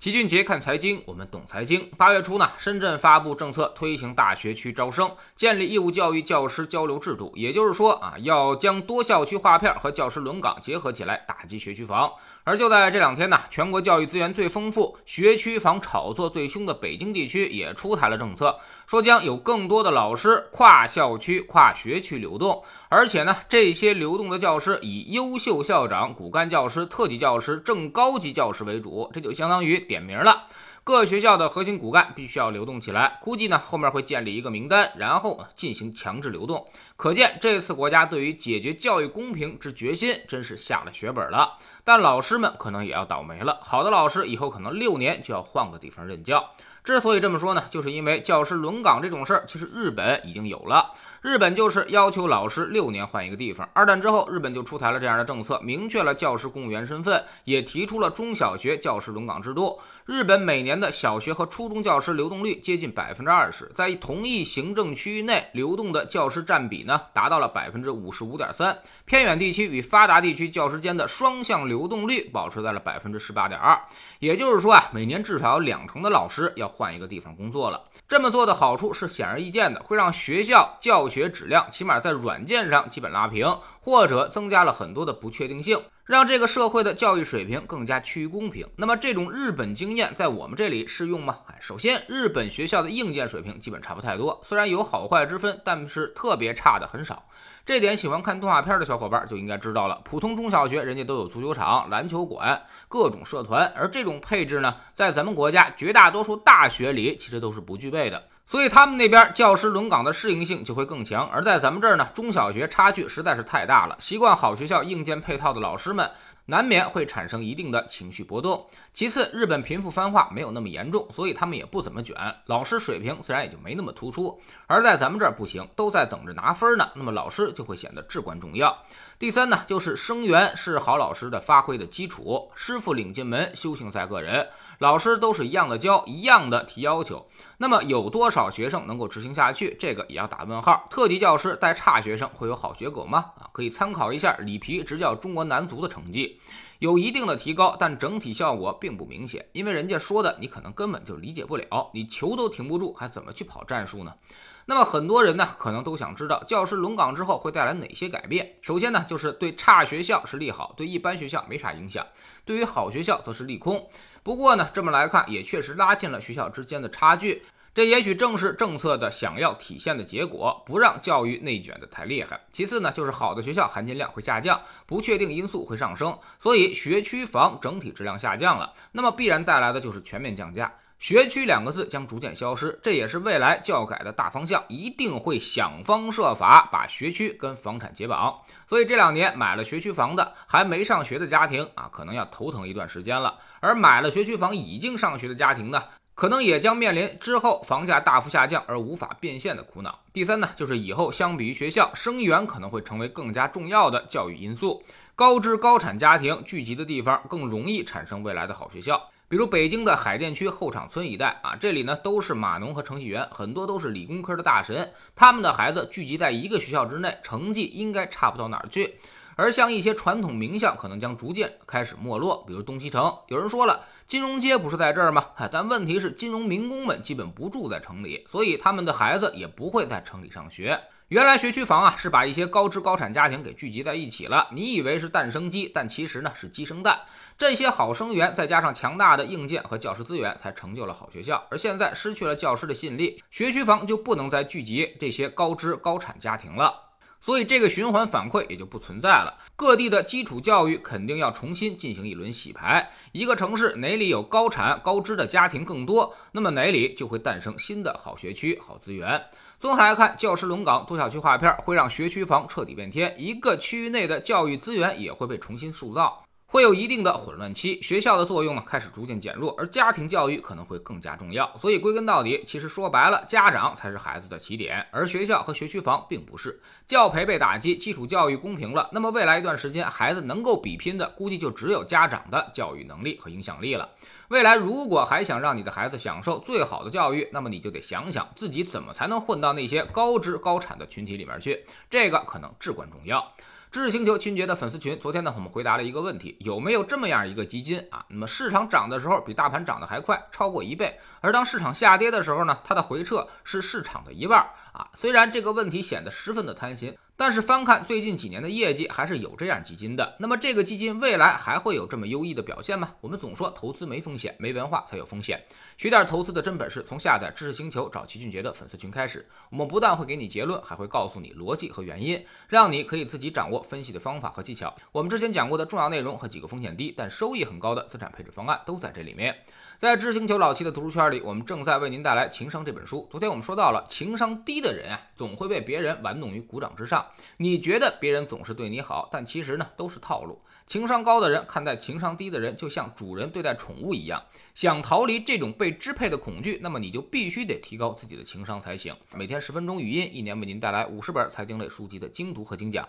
齐俊杰看财经，我们懂财经。八月初呢，深圳发布政策，推行大学区招生，建立义务教育教师交流制度。也就是说啊，要将多校区划片和教师轮岗结合起来，打击学区房。而就在这两天呢，全国教育资源最丰富、学区房炒作最凶的北京地区也出台了政策，说将有更多的老师跨校区、跨学区流动，而且呢，这些流动的教师以优秀校长、骨干教师、特级教师、正高级教师为主，这就相当于。点名了，各学校的核心骨干必须要流动起来。估计呢，后面会建立一个名单，然后呢进行强制流动。可见这次国家对于解决教育公平之决心，真是下了血本了。但老师们可能也要倒霉了。好的老师以后可能六年就要换个地方任教。之所以这么说呢，就是因为教师轮岗这种事儿，其实日本已经有了。日本就是要求老师六年换一个地方。二战之后，日本就出台了这样的政策，明确了教师公务员身份，也提出了中小学教师轮岗制度。日本每年年的小学和初中教师流动率接近百分之二十，在同一行政区域内流动的教师占比呢，达到了百分之五十五点三。偏远地区与发达地区教师间的双向流动率保持在了百分之十八点二。也就是说啊，每年至少有两成的老师要换一个地方工作了。这么做的好处是显而易见的，会让学校教学质量起码在软件上基本拉平，或者增加了很多的不确定性，让这个社会的教育水平更加趋于公平。那么这种日本经验在我们这里适用吗？哎，首先日本学校的硬件水平基本差不太多，虽然有好坏之分，但是特别差的很少。这点喜欢看动画片的小伙伴就应该知道了。普通中小学人家都有足球场、篮球馆、各种社团，而这种配置呢，在咱们国家绝大多数大学里其实都是不具备的。所以他们那边教师轮岗的适应性就会更强，而在咱们这儿呢，中小学差距实在是太大了。习惯好学校硬件配套的老师们，难免会产生一定的情绪波动。其次，日本贫富分化没有那么严重，所以他们也不怎么卷，老师水平自然也就没那么突出。而在咱们这儿不行，都在等着拿分呢，那么老师就会显得至关重要。第三呢，就是生源是好老师的发挥的基础。师傅领进门，修行在个人。老师都是一样的教，一样的提要求。那么有多少学生能够执行下去，这个也要打问号。特级教师带差学生会有好结果吗？啊，可以参考一下里皮执教中国男足的成绩，有一定的提高，但整体效果并不明显。因为人家说的，你可能根本就理解不了。你球都停不住，还怎么去跑战术呢？那么很多人呢，可能都想知道教师轮岗之后会带来哪些改变。首先呢，就是对差学校是利好，对一般学校没啥影响；对于好学校则是利空。不过呢，这么来看也确实拉近了学校之间的差距。这也许正是政策的想要体现的结果，不让教育内卷的太厉害。其次呢，就是好的学校含金量会下降，不确定因素会上升，所以学区房整体质量下降了，那么必然带来的就是全面降价。学区两个字将逐渐消失，这也是未来教改的大方向，一定会想方设法把学区跟房产解绑。所以这两年买了学区房的还没上学的家庭啊，可能要头疼一段时间了；而买了学区房已经上学的家庭呢，可能也将面临之后房价大幅下降而无法变现的苦恼。第三呢，就是以后相比于学校，生源可能会成为更加重要的教育因素，高知高产家庭聚集的地方更容易产生未来的好学校。比如北京的海淀区后厂村一带啊，这里呢都是码农和程序员，很多都是理工科的大神，他们的孩子聚集在一个学校之内，成绩应该差不到哪儿去。而像一些传统名校，可能将逐渐开始没落，比如东西城。有人说了，金融街不是在这儿吗？但问题是，金融民工们基本不住在城里，所以他们的孩子也不会在城里上学。原来学区房啊，是把一些高知高产家庭给聚集在一起了。你以为是蛋生鸡，但其实呢是鸡生蛋。这些好生源，再加上强大的硬件和教师资源，才成就了好学校。而现在失去了教师的吸引力，学区房就不能再聚集这些高知高产家庭了。所以这个循环反馈也就不存在了。各地的基础教育肯定要重新进行一轮洗牌。一个城市哪里有高产高知的家庭更多，那么哪里就会诞生新的好学区、好资源。综合来看，教师轮岗、多校区划片会让学区房彻底变天，一个区域内的教育资源也会被重新塑造。会有一定的混乱期，学校的作用呢开始逐渐减弱，而家庭教育可能会更加重要。所以归根到底，其实说白了，家长才是孩子的起点，而学校和学区房并不是。教培被打击，基础教育公平了，那么未来一段时间，孩子能够比拼的，估计就只有家长的教育能力和影响力了。未来如果还想让你的孩子享受最好的教育，那么你就得想想自己怎么才能混到那些高知高产的群体里面去，这个可能至关重要。知识星球秦杰的粉丝群，昨天呢，我们回答了一个问题：有没有这么样一个基金啊？那么市场涨的时候比大盘涨得还快，超过一倍；而当市场下跌的时候呢，它的回撤是市场的一半啊。虽然这个问题显得十分的贪心。但是翻看最近几年的业绩，还是有这样基金的。那么这个基金未来还会有这么优异的表现吗？我们总说投资没风险，没文化才有风险。学点投资的真本事，从下载知识星球找齐俊杰的粉丝群开始。我们不但会给你结论，还会告诉你逻辑和原因，让你可以自己掌握分析的方法和技巧。我们之前讲过的重要内容和几个风险低但收益很高的资产配置方案都在这里面。在知识星球老七的读书圈里，我们正在为您带来《情商》这本书。昨天我们说到了，情商低的人啊，总会被别人玩弄于股掌之上。你觉得别人总是对你好，但其实呢都是套路。情商高的人看待情商低的人，就像主人对待宠物一样。想逃离这种被支配的恐惧，那么你就必须得提高自己的情商才行。每天十分钟语音，一年为您带来五十本财经类书籍的精读和精讲。